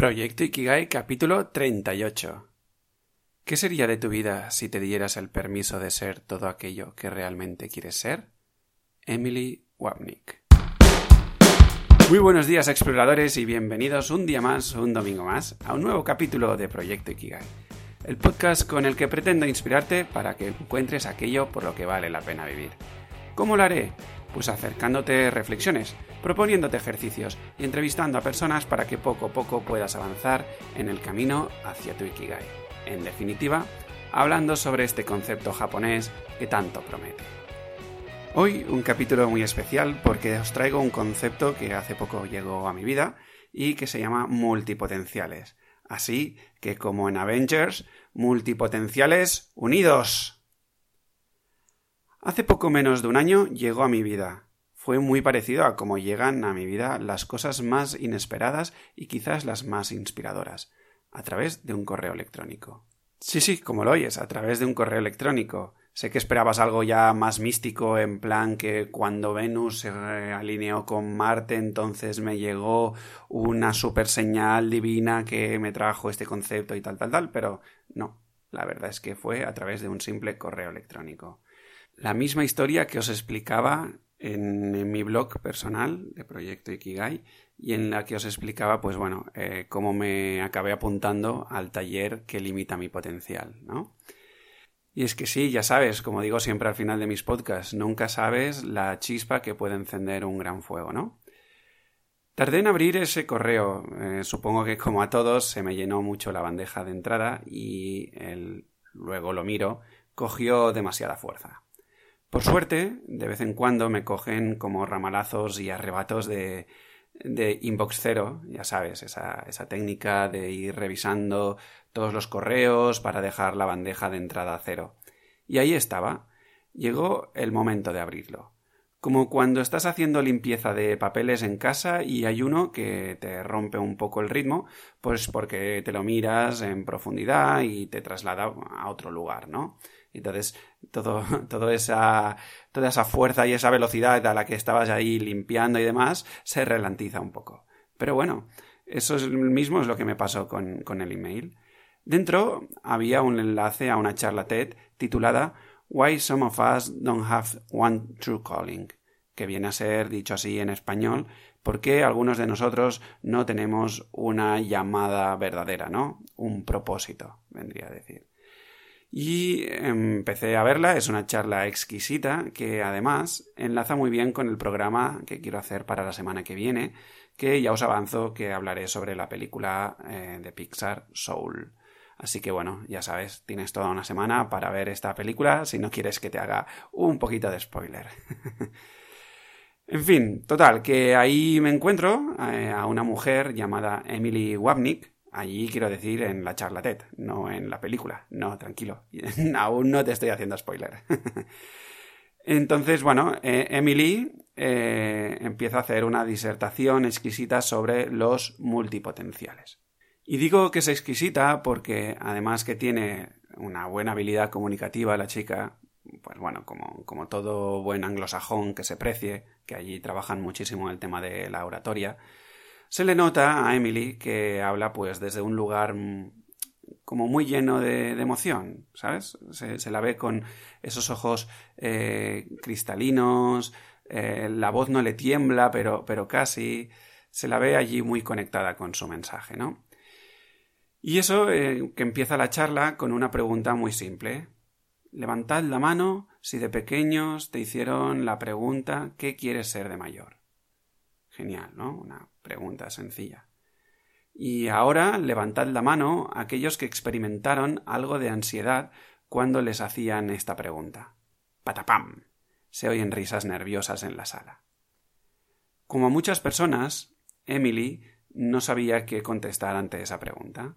Proyecto Ikigai capítulo 38. ¿Qué sería de tu vida si te dieras el permiso de ser todo aquello que realmente quieres ser? Emily Wapnick. Muy buenos días exploradores y bienvenidos un día más, un domingo más, a un nuevo capítulo de Proyecto Ikigai, el podcast con el que pretendo inspirarte para que encuentres aquello por lo que vale la pena vivir. ¿Cómo lo haré? Pues acercándote reflexiones, proponiéndote ejercicios y entrevistando a personas para que poco a poco puedas avanzar en el camino hacia tu Ikigai. En definitiva, hablando sobre este concepto japonés que tanto promete. Hoy un capítulo muy especial porque os traigo un concepto que hace poco llegó a mi vida y que se llama multipotenciales. Así que como en Avengers, multipotenciales unidos. Hace poco menos de un año llegó a mi vida. Fue muy parecido a cómo llegan a mi vida las cosas más inesperadas y quizás las más inspiradoras, a través de un correo electrónico. Sí, sí, como lo oyes, a través de un correo electrónico. Sé que esperabas algo ya más místico, en plan que cuando Venus se alineó con Marte, entonces me llegó una super señal divina que me trajo este concepto y tal, tal, tal, pero no. La verdad es que fue a través de un simple correo electrónico la misma historia que os explicaba en, mi blog personal de Proyecto Ikigai y en la que os explicaba, pues bueno, eh, cómo me acabé apuntando al taller que limita mi potencial, ¿no? Y es que sí, ya sabes, como digo siempre al final de mis podcasts, nunca sabes la chispa que puede encender un gran fuego, ¿no? Tardé en abrir ese correo. Eh, supongo que como a todos se me llenó mucho la bandeja de entrada y luego lo miro, cogió demasiada fuerza. Por suerte, de vez en cuando me cogen como ramalazos y arrebatos de, inbox cero, ya sabes, esa, esa técnica de ir revisando todos los correos para dejar la bandeja de entrada cero. Y ahí estaba. Llegó el momento de abrirlo. Como cuando estás haciendo limpieza de papeles en casa y hay uno que te rompe un poco el ritmo, pues porque te lo miras en profundidad y te traslada a otro lugar, ¿no? Entonces, todo, esa, toda esa fuerza y esa velocidad a la que estabas ahí limpiando y demás se ralentiza un poco. Pero bueno, eso es, mismo es lo que me pasó con, con el email. Dentro había un enlace a una charla TED titulada Why Some of Us Don't Have One True Calling, que viene a ser, dicho así en español, por qué algunos de nosotros no tenemos una llamada verdadera, ¿no? Un propósito, vendría a decir. Y empecé a verla, es una charla exquisita que además enlaza muy bien con el programa que quiero hacer para la semana que viene, que ya os avanzo que hablaré sobre la película eh, de Pixar Soul. Así que bueno, ya sabes, tienes toda una semana para ver esta película si no quieres que te haga un poquito de spoiler. en fin, total, que ahí me encuentro eh, a una mujer llamada Emily Wapnick, Allí quiero decir en la charla TED, no en la película. No, tranquilo. Aún no te estoy haciendo spoiler. Entonces, bueno, eh, Emily eh, empieza a hacer una disertación exquisita sobre los multipotenciales. Y digo que es exquisita porque además que tiene una buena habilidad comunicativa la chica, pues bueno, como, como todo buen anglosajón que se precie, que allí trabajan muchísimo el tema de la oratoria, se le nota a Emily que habla pues desde un lugar mm, como muy lleno de, emoción, ¿sabes? Se, la ve con esos ojos eh, cristalinos, eh, la voz no le tiembla, pero, pero casi, se la ve allí muy conectada con su mensaje, ¿no? Y eso eh, que empieza la charla con una pregunta muy simple. Levantad la mano si de pequeños te hicieron la pregunta ¿qué quieres ser de mayor? Genial, ¿no? Una pregunta sencilla. Y ahora levantad la mano aquellos que experimentaron algo de ansiedad cuando les hacían esta pregunta. ¡Patapam! Se oyen risas nerviosas en la sala. Como muchas personas, Emily no sabía qué contestar ante esa pregunta.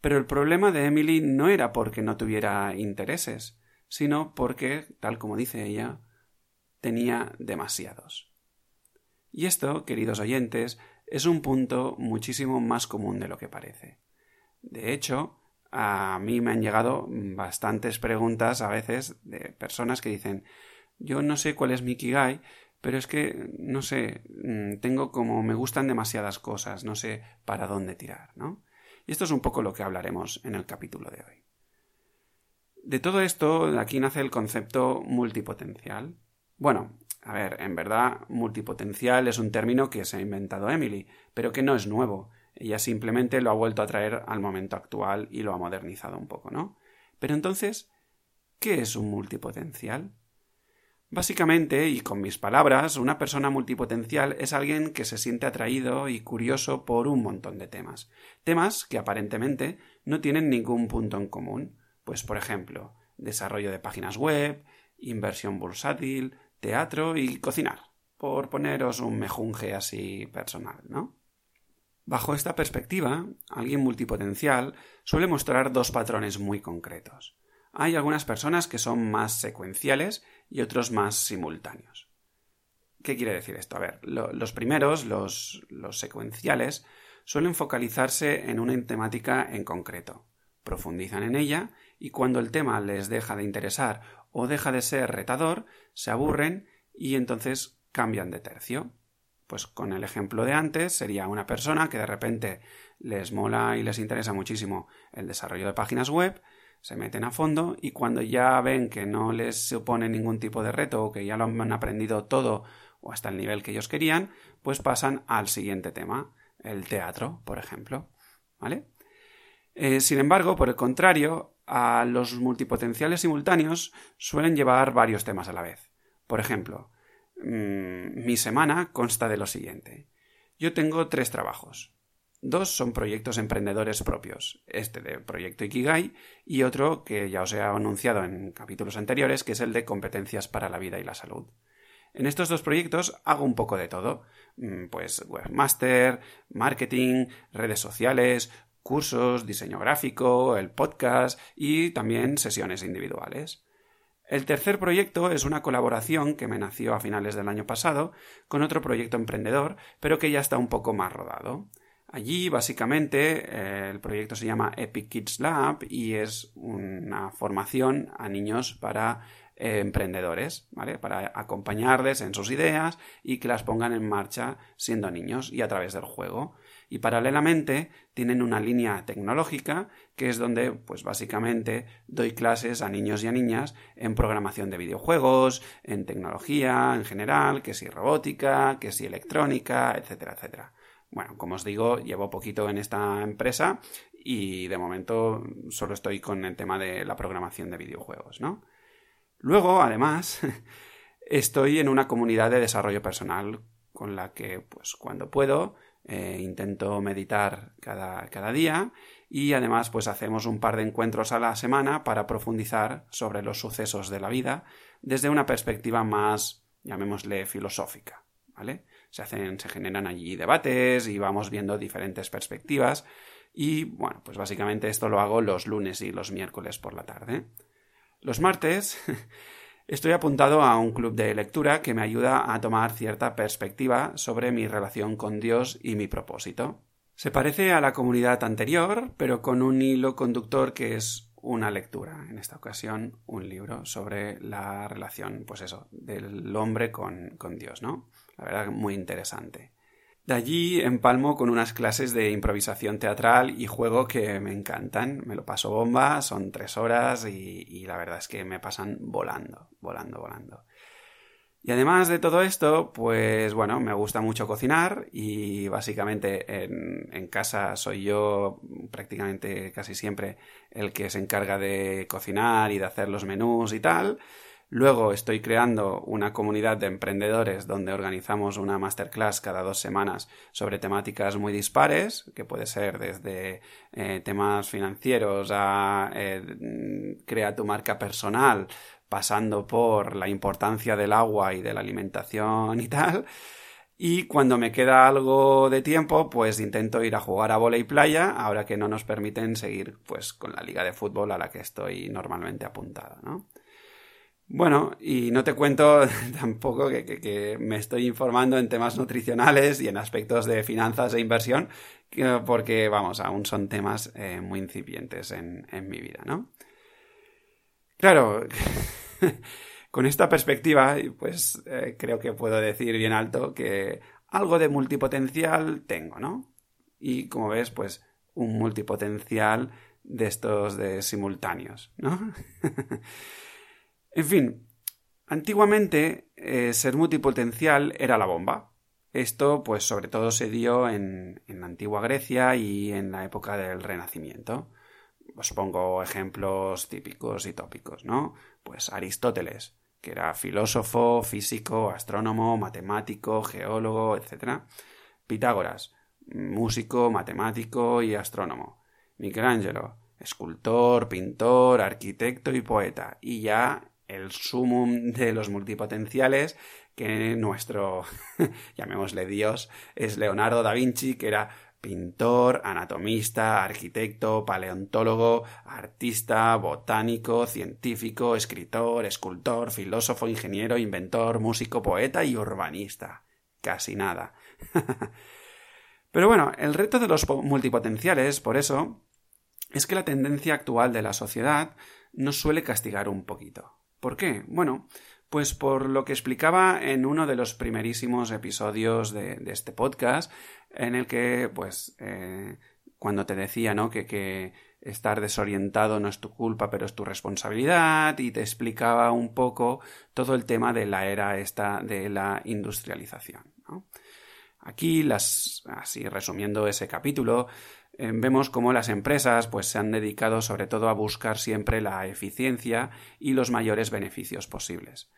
Pero el problema de Emily no era porque no tuviera intereses, sino porque, tal como dice ella, tenía demasiados. Y esto, queridos oyentes, es un punto muchísimo más común de lo que parece. De hecho, a mí me han llegado bastantes preguntas a veces de personas que dicen yo no sé cuál es mi Kigai, pero es que, no sé, mm, tengo como me gustan demasiadas cosas, no sé para dónde tirar, ¿no? Y esto es un poco lo que hablaremos en el capítulo de hoy. De todo esto, aquí nace el concepto multipotencial. Bueno, a ver, en verdad, multipotencial es un término que se ha inventado Emily, pero que no es nuevo. Ella simplemente lo ha vuelto a traer al momento actual y lo ha modernizado un poco, ¿no? Pero entonces, ¿qué es un multipotencial? Básicamente, y con mis palabras, una persona multipotencial es alguien que se siente atraído y curioso por un montón de temas. Temas que aparentemente no tienen ningún punto en común. Pues, por ejemplo, desarrollo de páginas web, inversión bursátil, teatro y cocinar, por poneros un mejunje así personal, ¿no? Bajo esta perspectiva, alguien multipotencial suele mostrar dos patrones muy concretos. Hay algunas personas que son más secuenciales y otros más simultáneos. ¿Qué quiere decir esto? A ver, los primeros, los, los secuenciales, suelen focalizarse en una temática en concreto, profundizan en ella y cuando el tema les deja de interesar o deja de ser retador, se aburren y entonces cambian de tercio. Pues con el ejemplo de antes sería una persona que de repente les mola y les interesa muchísimo el desarrollo de páginas web, se meten a fondo y cuando ya ven que no les supone ningún tipo de reto o que ya lo han aprendido todo o hasta el nivel que ellos querían, pues pasan al siguiente tema, el teatro, por ejemplo. ¿Vale? Eh, sin embargo, por el contrario, a los multipotenciales simultáneos suelen llevar varios temas a la vez. Por ejemplo, Mm, mi semana consta de lo siguiente. Yo tengo tres trabajos. Dos son proyectos emprendedores propios, este de Proyecto Ikigai y otro que ya os he anunciado en capítulos anteriores, que es el de competencias para la vida y la salud. En estos dos proyectos hago un poco de todo, mm, pues webmaster, marketing, redes sociales, cursos, diseño gráfico, el podcast y también sesiones individuales. El tercer proyecto es una colaboración que me nació a finales del año pasado con otro proyecto emprendedor, pero que ya está un poco más rodado. Allí, básicamente, eh, el proyecto se llama Epic Kids Lab y es una formación a niños para eh, emprendedores, ¿vale? Para acompañarles en sus ideas y que las pongan en marcha siendo niños y a través del juego y paralelamente tienen una línea tecnológica que es donde pues básicamente doy clases a niños y a niñas en programación de videojuegos, en tecnología en general, que si robótica, que si electrónica, etcétera, etcétera. Bueno, como os digo, llevo poquito en esta empresa y de momento solo estoy con el tema de la programación de videojuegos, ¿no? Luego, además, estoy en una comunidad de desarrollo personal con la que, pues cuando puedo, eh, intento meditar cada, cada, día y además pues hacemos un par de encuentros a la semana para profundizar sobre los sucesos de la vida desde una perspectiva más, llamémosle, filosófica, ¿vale? Se hacen, se generan allí debates y vamos viendo diferentes perspectivas y bueno, pues básicamente esto lo hago los lunes y los miércoles por la tarde. Los martes Estoy apuntado a un club de lectura que me ayuda a tomar cierta perspectiva sobre mi relación con Dios y mi propósito. Se parece a la comunidad anterior, pero con un hilo conductor que es una lectura, en esta ocasión un libro sobre la relación, pues eso, del hombre con, con Dios, ¿no? La verdad, muy interesante. De allí empalmo con unas clases de improvisación teatral y juego que me encantan. Me lo paso bomba, son tres horas y, la verdad es que me pasan volando, volando, volando. Y además de todo esto, pues bueno, me gusta mucho cocinar y básicamente en, casa soy yo prácticamente casi siempre el que se encarga de cocinar y de hacer los menús y tal. Luego estoy creando una comunidad de emprendedores donde organizamos una masterclass cada dos semanas sobre temáticas muy dispares, que puede ser desde eh, temas financieros a eh, crea tu marca personal, pasando por la importancia del agua y de la alimentación y tal. Y cuando me queda algo de tiempo, pues intento ir a jugar a volei playa, ahora que no nos permiten seguir pues con la liga de fútbol a la que estoy normalmente apuntado, ¿no? Bueno, y no te cuento tampoco que, me estoy informando en temas nutricionales y en aspectos de finanzas e inversión, porque, vamos, aún son temas eh, muy incipientes en, en mi vida, ¿no? Claro, Con esta perspectiva, pues eh, creo que puedo decir bien alto que algo de multipotencial tengo, ¿no? Y como ves, pues un multipotencial de estos de simultáneos, ¿no? en fin, antiguamente eh, ser multipotencial era la bomba. Esto, pues, sobre todo se dio en, en la antigua Grecia y en la época del Renacimiento. Os pongo ejemplos típicos y tópicos, ¿no? Pues Aristóteles, que era filósofo, físico, astrónomo, matemático, geólogo, etc. Pitágoras, músico, matemático y astrónomo. Michelangelo, escultor, pintor, arquitecto y poeta. Y ya el sumum de los multipotenciales, que nuestro, llamémosle Dios, es Leonardo da Vinci, que era pintor, anatomista, arquitecto, paleontólogo, artista, botánico, científico, escritor, escultor, filósofo, ingeniero, inventor, músico, poeta y urbanista. Casi nada. Pero bueno, el reto de los multipotenciales, por eso, es que la tendencia actual de la sociedad nos suele castigar un poquito. ¿Por qué? Bueno, pues por lo que explicaba en uno de los primerísimos episodios de, este podcast, en el que, pues, eh, cuando te decía, ¿no? Que, que, estar desorientado no es tu culpa, pero es tu responsabilidad, y te explicaba un poco todo el tema de la era esta de la industrialización. Aquí, las, así resumiendo ese capítulo, vemos cómo las empresas pues, se han dedicado sobre todo a buscar siempre la eficiencia y los mayores beneficios posibles.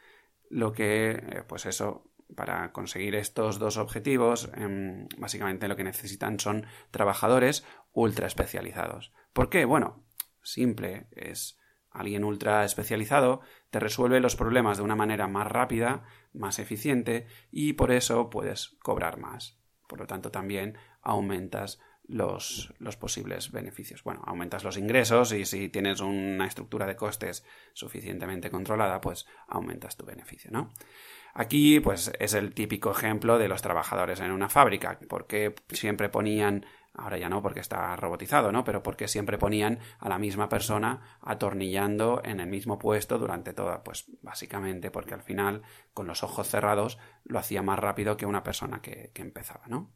Lo que, eh, pues eso, para conseguir estos dos objetivos, em, básicamente lo que necesitan son trabajadores ultra especializados. ¿Por qué? Bueno, simple, es alguien ultra especializado, te resuelve los problemas de una manera más rápida, más eficiente y por eso puedes cobrar más. Por lo tanto, también aumentas los, posibles beneficios. Bueno, aumentas los ingresos y si tienes una estructura de costes suficientemente controlada, pues aumentas tu beneficio, ¿no? Aquí, pues, es el típico ejemplo de los trabajadores en una fábrica, porque siempre ponían Ahora ya no, porque está robotizado, ¿no? Pero porque siempre ponían a la misma persona atornillando en el mismo puesto durante toda, pues básicamente porque al final, con los ojos cerrados, lo hacía más rápido que una persona que, que empezaba, ¿no?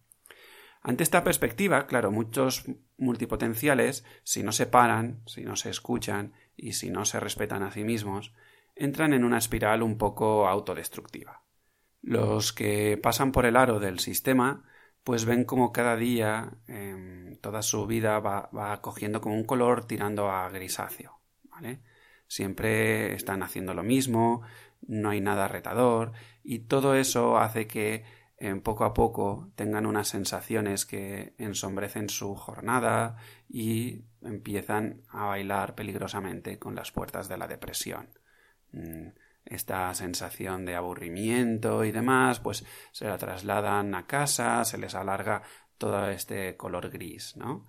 Ante esta perspectiva, claro, muchos multipotenciales, si no se paran, si no se escuchan y si no se respetan a sí mismos, entran en una espiral un poco autodestructiva. Los que pasan por el aro del sistema pues ven como cada día em, toda su vida va, va, cogiendo como un color tirando a grisáceo, ¿vale? Siempre están haciendo lo mismo, no hay nada retador y todo eso hace que em, poco a poco tengan unas sensaciones que ensombrecen su jornada y empiezan a bailar peligrosamente con las puertas de la depresión. Mm, esta sensación de aburrimiento y demás, pues se la trasladan a casa, se les alarga todo este color gris, ¿no?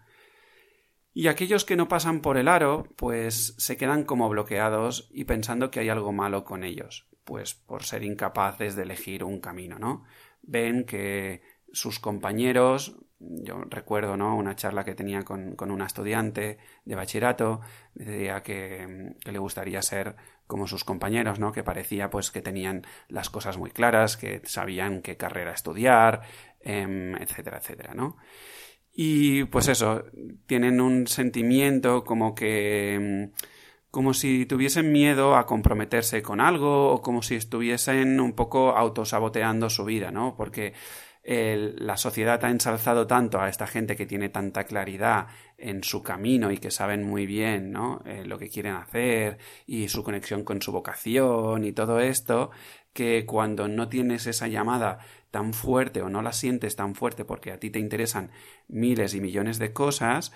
Y aquellos que no pasan por el aro, pues se quedan como bloqueados y pensando que hay algo malo con ellos, pues por ser incapaces de elegir un camino, ¿no? Ven que sus compañeros, yo recuerdo, ¿no? Una charla que tenía con, con una estudiante de bachillerato, decía que, le gustaría ser como sus compañeros, ¿no? Que parecía pues que tenían las cosas muy claras, que sabían qué carrera estudiar, em, etcétera, etcétera, ¿no? Y pues eso, tienen un sentimiento como que em, como si tuviesen miedo a comprometerse con algo o como si estuviesen un poco autosaboteando su vida, ¿no? Porque la sociedad ha ensalzado tanto a esta gente que tiene tanta claridad en su camino y que saben muy bien ¿no? Eh, lo que quieren hacer y su conexión con su vocación y todo esto, que cuando no tienes esa llamada tan fuerte o no la sientes tan fuerte porque a ti te interesan miles y millones de cosas,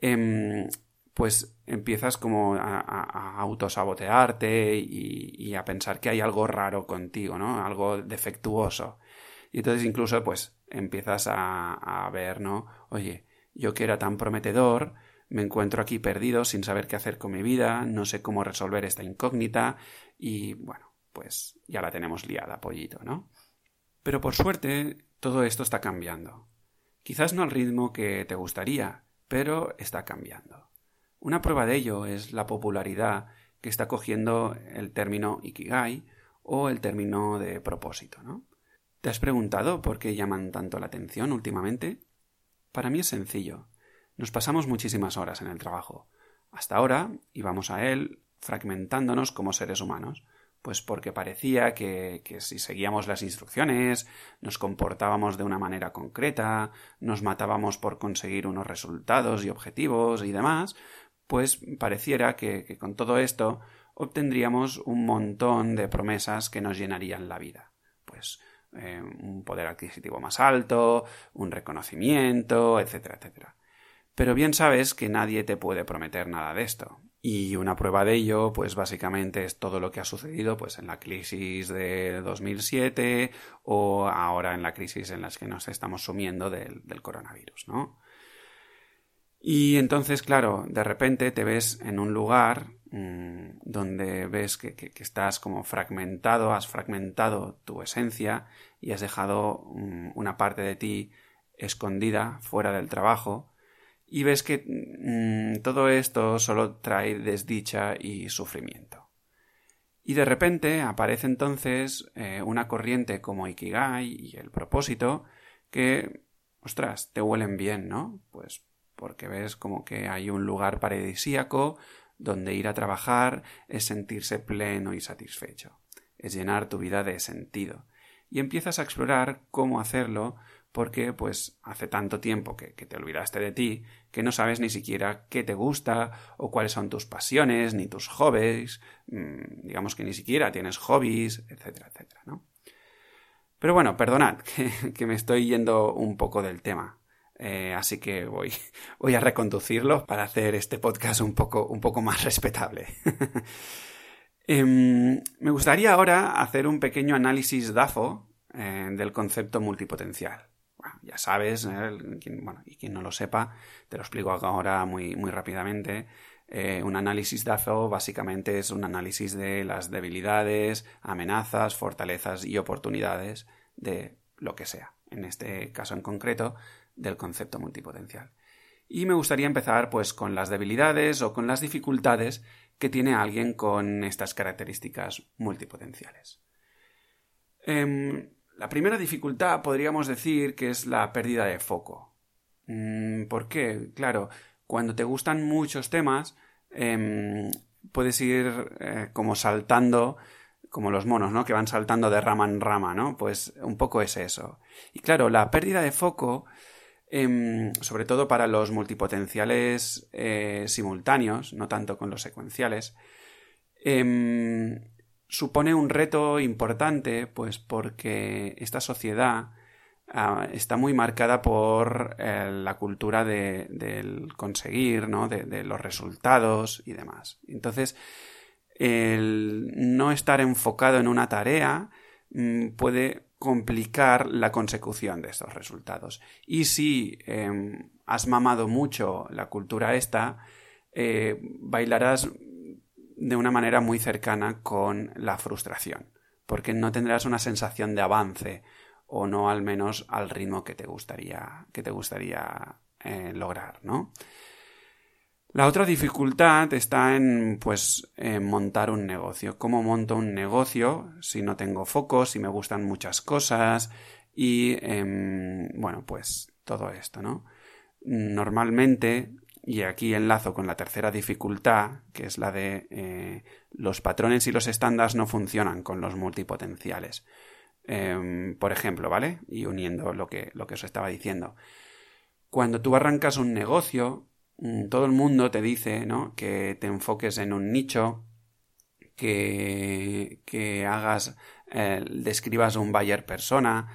em, pues empiezas como a, autosabotearte y, y, a pensar que hay algo raro contigo, ¿no? Algo defectuoso. Y entonces incluso pues empiezas a, a ver, ¿no? Oye, yo que era tan prometedor, me encuentro aquí perdido sin saber qué hacer con mi vida, no sé cómo resolver esta incógnita y bueno, pues ya la tenemos liada, pollito, ¿no? Pero por suerte todo esto está cambiando. Quizás no al ritmo que te gustaría, pero está cambiando. Una prueba de ello es la popularidad que está cogiendo el término ikigai o el término de propósito, ¿no? ¿Te has preguntado por qué llaman tanto la atención últimamente? Para mí es sencillo. Nos pasamos muchísimas horas en el trabajo. Hasta ahora íbamos a él fragmentándonos como seres humanos, pues porque parecía que, que, si seguíamos las instrucciones, nos comportábamos de una manera concreta, nos matábamos por conseguir unos resultados y objetivos y demás, pues pareciera que, con todo esto obtendríamos un montón de promesas que nos llenarían la vida. Pues eh, un poder adquisitivo más alto, un reconocimiento, etcétera, etcétera. Pero bien sabes que nadie te puede prometer nada de esto. Y una prueba de ello, pues básicamente es todo lo que ha sucedido pues en la crisis de 2007 o ahora en la crisis en la que nos estamos sumiendo del, del coronavirus, ¿no? Y entonces, claro, de repente te ves en un lugar mmm, donde ves que, que, estás como fragmentado, has fragmentado tu esencia y has dejado mmm, una parte de ti escondida fuera del trabajo y ves que mmm, todo esto solo trae desdicha y sufrimiento. Y de repente aparece entonces eh, una corriente como Ikigai y el propósito que, ostras, te huelen bien, ¿no? Pues porque ves como que hay un lugar paradisíaco donde ir a trabajar es sentirse pleno y satisfecho, es llenar tu vida de sentido. Y empiezas a explorar cómo hacerlo porque pues hace tanto tiempo que, que, te olvidaste de ti que no sabes ni siquiera qué te gusta o cuáles son tus pasiones ni tus hobbies, mmm, digamos que ni siquiera tienes hobbies, etcétera, etcétera, ¿no? Pero bueno, perdonad que, que me estoy yendo un poco del tema. Eh, así que voy, a reconducirlo para hacer este podcast un poco, más respetable. eh, me gustaría ahora hacer un pequeño análisis DAFO eh, del concepto multipotencial. Bueno, ya sabes, eh, quien, bueno, y quien no lo sepa, te lo explico ahora muy, rápidamente. Un análisis DAFO básicamente es un análisis de las debilidades, amenazas, fortalezas y oportunidades de lo que sea. En este caso en concreto, del concepto multipotencial. Y me gustaría empezar pues con las debilidades o con las dificultades que tiene alguien con estas características multipotenciales. Eh, la primera dificultad podríamos decir que es la pérdida de foco. Mm, ¿Por qué? Claro, cuando te gustan muchos temas, eh, puedes ir eh, como saltando como los monos, ¿no? Que van saltando de rama en rama, ¿no? Pues un poco es eso. Y claro, la pérdida de foco eh, sobre todo para los multipotenciales eh, simultáneos, no tanto con los secuenciales, eh, supone un reto importante, pues porque esta sociedad uh, está muy marcada por eh, la cultura de, del conseguir, ¿no? De, de, los resultados y demás. Entonces, el no estar enfocado en una tarea mm, puede complicar la consecución de estos resultados. Y si eh, has mamado mucho la cultura esta, eh, bailarás de una manera muy cercana con la frustración, porque no tendrás una sensación de avance o no al menos al ritmo que te gustaría que te gustaría eh, lograr, ¿no? La otra dificultad está en, pues, en montar un negocio. ¿Cómo monto un negocio si no tengo foco, si me gustan muchas cosas y, eh, bueno, pues todo esto, ¿no? Normalmente, y aquí enlazo con la tercera dificultad, que es la de eh, los patrones y los estándares no funcionan con los multipotenciales. Eh, por ejemplo, ¿vale? Y uniendo lo que, lo que os estaba diciendo. Cuando tú arrancas un negocio, todo el mundo te dice, ¿no? Que te enfoques en un nicho, que, que hagas, eh, describas un buyer persona,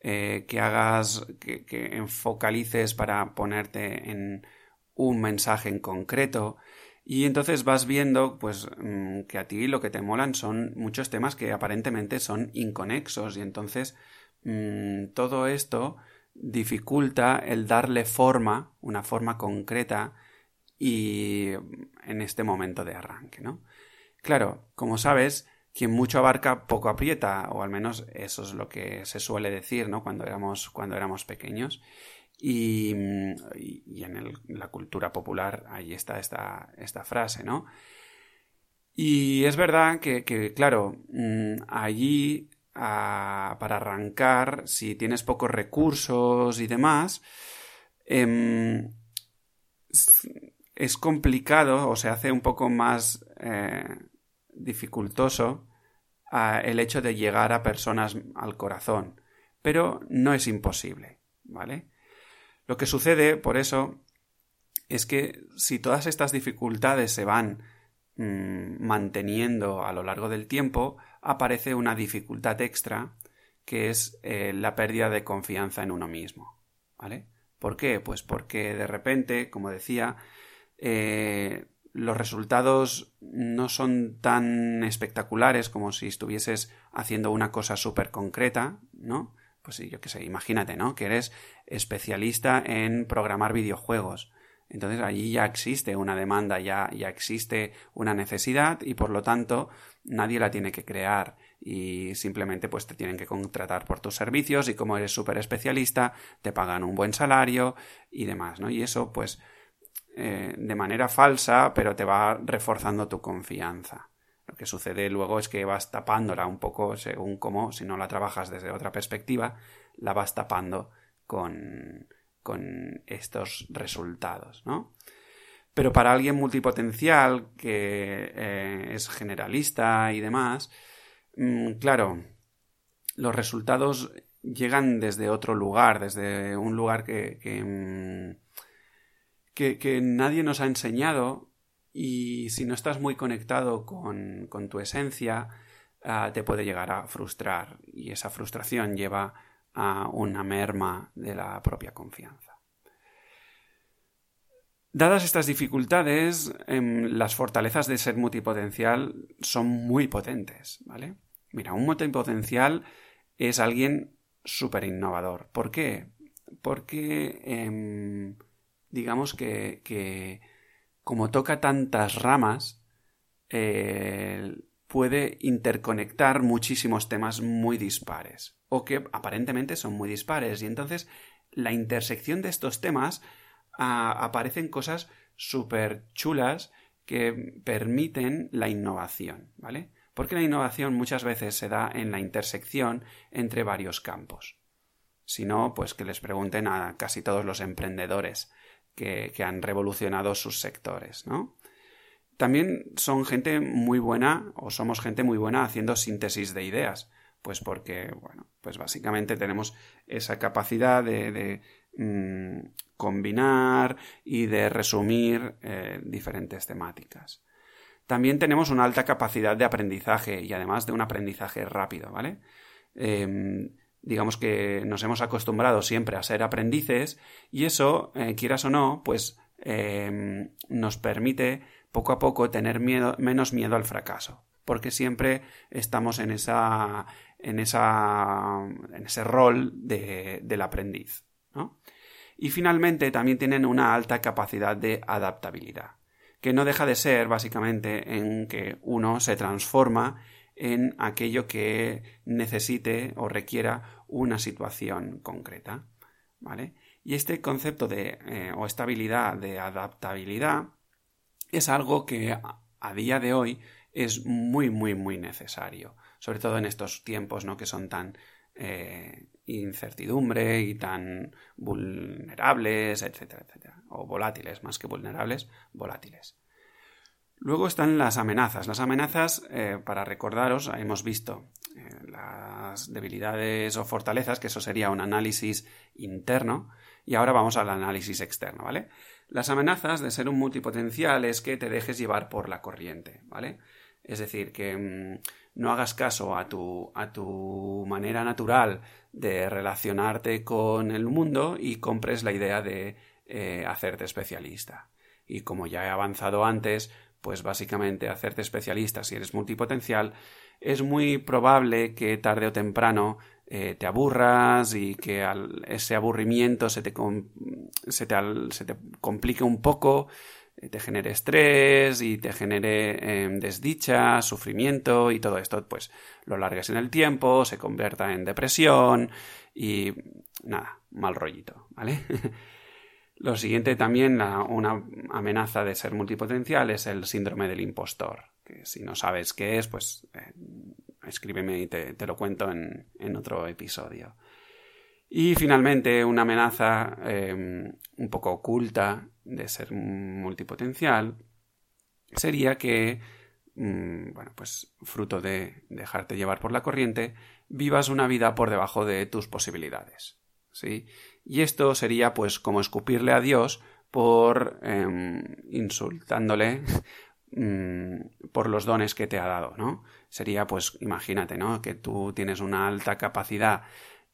eh, que hagas, que, enfocalices para ponerte en un mensaje en concreto. Y entonces vas viendo, pues, mm, que a ti lo que te molan son muchos temas que aparentemente son inconexos. Y entonces mmm, todo esto dificulta el darle forma, una forma concreta y en este momento de arranque, ¿no? Claro, como sabes, quien mucho abarca poco aprieta, o al menos eso es lo que se suele decir, ¿no? Cuando éramos, cuando éramos pequeños. Y, y en la cultura popular ahí está esta, esta frase, ¿no? Y es verdad que, claro, mm, para arrancar, si tienes pocos recursos y demás, em, es complicado o se hace un poco más eh, dificultoso el hecho de llegar a personas al corazón, pero no es imposible, ¿vale? Lo que sucede, por eso, es que si todas estas dificultades se van mm, manteniendo a lo largo del tiempo, aparece una dificultad extra que es eh, la pérdida de confianza en uno mismo, ¿vale? ¿Por qué? Pues porque de repente, como decía, eh, los resultados no son tan espectaculares como si estuvieses haciendo una cosa súper concreta, ¿no? Pues yo qué sé, imagínate, ¿no? Que eres especialista en programar videojuegos. Entonces allí ya existe una demanda, ya, ya existe una necesidad y por lo tanto nadie la tiene que crear y simplemente pues te tienen que contratar por tus servicios y como eres súper especialista te pagan un buen salario y demás, ¿no? Y eso pues eh, de manera falsa, pero te va reforzando tu confianza. Lo que sucede luego es que vas tapándola un poco según cómo, si no la trabajas desde otra perspectiva, la vas tapando con, con estos resultados, ¿no? Pero para alguien multipotencial que eh, es generalista y demás, mm, claro, los resultados llegan desde otro lugar, desde un lugar que, que mm, que, nadie nos ha enseñado y si no estás muy conectado con, tu esencia, ah, te puede llegar a frustrar y esa frustración lleva a una merma de la propia confianza. Dadas estas dificultades, em, las fortalezas de ser multipotencial son muy potentes, ¿vale? Mira, un multipotencial es alguien súper innovador. ¿Por qué? Porque em, digamos que, como toca tantas ramas, puede interconectar muchísimos temas muy dispares, o que aparentemente son muy dispares, y entonces la intersección de estos temas ah, aparecen cosas súper chulas que permiten la innovación, ¿vale? Porque la innovación muchas veces se da en la intersección entre varios campos. Si no, pues que les pregunten a casi todos los emprendedores que, han revolucionado sus sectores, ¿no? También son gente muy buena, o somos gente muy buena haciendo síntesis de ideas, pues porque, bueno, pues básicamente tenemos esa capacidad de, mm, combinar y de resumir eh, diferentes temáticas. También tenemos una alta capacidad de aprendizaje y además de un aprendizaje rápido, ¿vale? Em, digamos que nos hemos acostumbrado siempre a ser aprendices y eso, eh, quieras o no, pues em, nos permite poco a poco tener miedo, menos miedo al fracaso, porque siempre estamos en esa, en esa, en ese rol de, del aprendiz. Y finalmente también tienen una alta capacidad de adaptabilidad, que no deja de ser básicamente en que uno se transforma en aquello que necesite o requiera una situación concreta. ¿Vale? Y este concepto de eh, o estabilidad de adaptabilidad es algo que a, día de hoy es muy, muy, muy necesario. Sobre todo en estos tiempos, ¿no? Que son tan eh, incertidumbre y tan vulnerables, etcétera, etcétera. O volátiles, más que vulnerables, volátiles. Luego están las amenazas. Las amenazas, eh, para recordaros, hemos visto eh, las debilidades o fortalezas, que eso sería un análisis interno, y ahora vamos al análisis externo, ¿vale? Las amenazas de ser un multipotencial es que te dejes llevar por la corriente, ¿vale? Es decir, que mm, no hagas caso a tu, a tu manera natural de relacionarte con el mundo y compres la idea de eh, hacerte especialista. Y como ya he avanzado antes, pues básicamente hacerte especialista si eres multipotencial, es muy probable que tarde o temprano eh, te aburras y que ese aburrimiento se te, se te, complique un poco, eh, te genere estrés y te genere em, desdicha, sufrimiento y todo esto, pues lo largues en el tiempo, se convierta en depresión y nada, mal rollito, ¿vale? Lo siguiente también, una amenaza de ser multipotencial es el síndrome del impostor. que si no sabes qué es, pues eh, escríbeme y te, lo cuento en, otro episodio. Y finalmente, una amenaza em, un poco oculta de ser multipotencial sería que, mm, bueno, pues fruto de dejarte llevar por la corriente, vivas una vida por debajo de tus posibilidades. ¿Sí? Y esto sería pues como escupirle a Dios por em, insultándole mm, por los dones que te ha dado, ¿no? Sería, pues, imagínate, ¿no? Que tú tienes una alta capacidad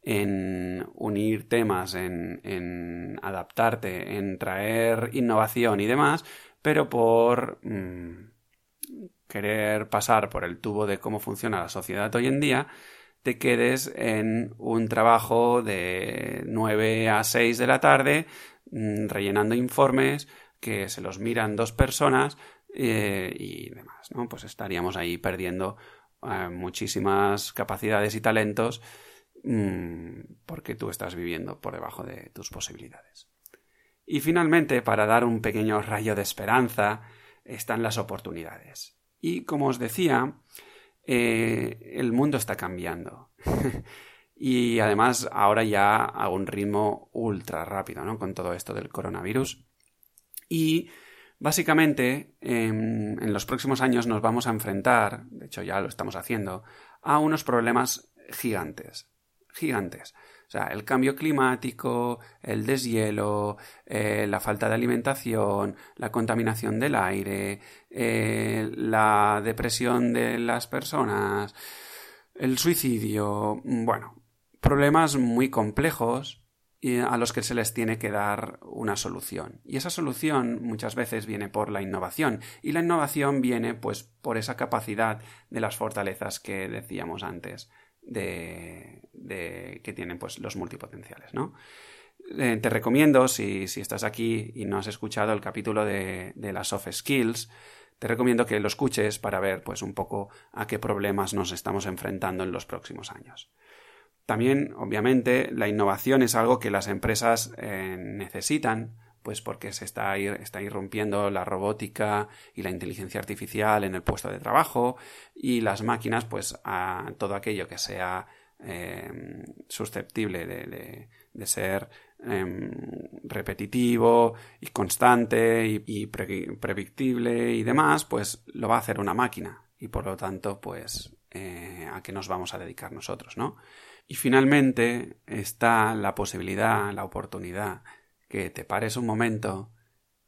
en unir temas, en, adaptarte, en traer innovación y demás, pero por mm, querer pasar por el tubo de cómo funciona la sociedad hoy en día, te quedes en un trabajo de 9 a 6 de la tarde Mm, rellenando informes que se los miran dos personas eh, y demás, ¿no? Pues estaríamos ahí perdiendo eh, muchísimas capacidades y talentos mm, porque tú estás viviendo por debajo de tus posibilidades. Y finalmente, para dar un pequeño rayo de esperanza, están las oportunidades. Y como os decía, eh, el mundo está cambiando. y además ahora ya a un ritmo ultra rápido, ¿no? Con todo esto del coronavirus. Y básicamente en, los próximos años nos vamos a enfrentar, de hecho ya lo estamos haciendo, a unos problemas gigantes, gigantes. O sea, el cambio climático, el deshielo, eh, la falta de alimentación, la contaminación del aire, eh, la depresión de las personas, el suicidio, bueno, problemas muy complejos a los que se les tiene que dar una solución. Y esa solución muchas veces viene por la innovación. Y la innovación viene pues por esa capacidad de las fortalezas que decíamos antes de, que tienen pues los multipotenciales, ¿no? Eh, te recomiendo, si, estás aquí y no has escuchado el capítulo de, de las soft skills, te recomiendo que lo escuches para ver pues un poco a qué problemas nos estamos enfrentando en los próximos años. También, obviamente, la innovación es algo que las empresas eh, necesitan, pues porque se está, está irrumpiendo la robótica y la inteligencia artificial en el puesto de trabajo y las máquinas, pues a todo aquello que sea em, susceptible de, ser em, repetitivo y constante y, predictible y demás, pues lo va a hacer una máquina y por lo tanto, pues eh, a qué nos vamos a dedicar nosotros, ¿no? Y finalmente está la posibilidad, la oportunidad, que te pares un momento,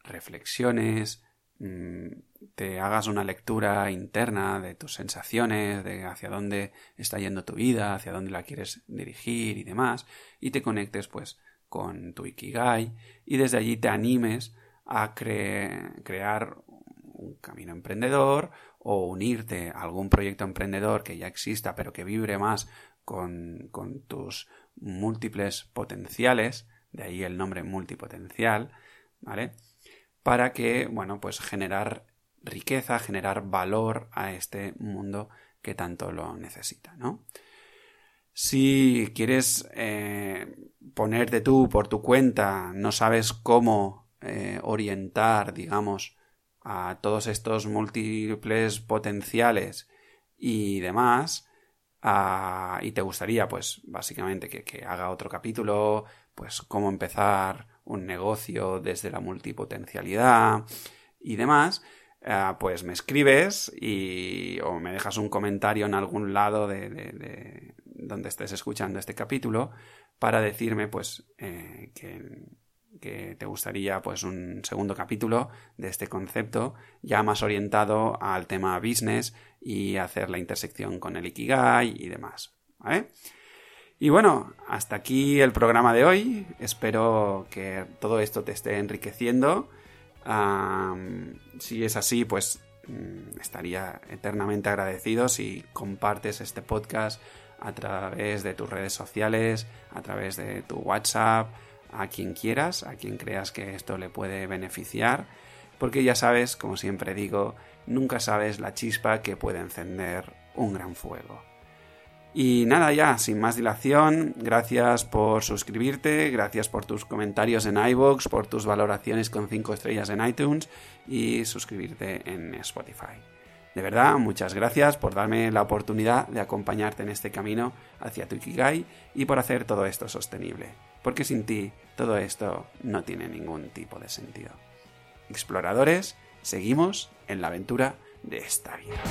reflexiones, mm, te hagas una lectura interna de tus sensaciones, de hacia dónde está yendo tu vida, hacia dónde la quieres dirigir y demás, y te conectes pues con tu Ikigai y desde allí te animes a crear un camino emprendedor o unirte a algún proyecto emprendedor que ya exista pero que vibre más con, tus múltiples potenciales, de ahí el nombre multipotencial, ¿vale? Para que, bueno, pues generar riqueza, generar valor a este mundo que tanto lo necesita, ¿no? Si quieres eh, ponerte tú por tu cuenta, no sabes cómo eh, orientar, digamos, a todos estos múltiples potenciales y demás, Ah, y te gustaría, pues, básicamente que, haga otro capítulo, pues, cómo empezar un negocio desde la multipotencialidad y demás, ah, pues me escribes y o me dejas un comentario en algún lado de, donde estés escuchando este capítulo para decirme, pues, eh, que que te gustaría pues un segundo capítulo de este concepto ya más orientado al tema business y hacer la intersección con el Ikigai y demás. Y bueno, hasta aquí el programa de hoy. Espero que todo esto te esté enriqueciendo. si es así, pues mm, estaría eternamente agradecido si compartes este podcast a través de tus redes sociales, a través de tu WhatsApp, a quien quieras, a quien creas que esto le puede beneficiar, porque ya sabes, como siempre digo, nunca sabes la chispa que puede encender un gran fuego. Y nada ya, sin más dilación, gracias por suscribirte, gracias por tus comentarios en iVoox, por tus valoraciones con 5 estrellas en iTunes y suscribirte en Spotify. De verdad, muchas gracias por darme la oportunidad de acompañarte en este camino hacia tu Ikigai y por hacer todo esto sostenible, porque sin ti todo esto no tiene ningún tipo de sentido. Exploradores, Seguimos en la aventura de esta vida.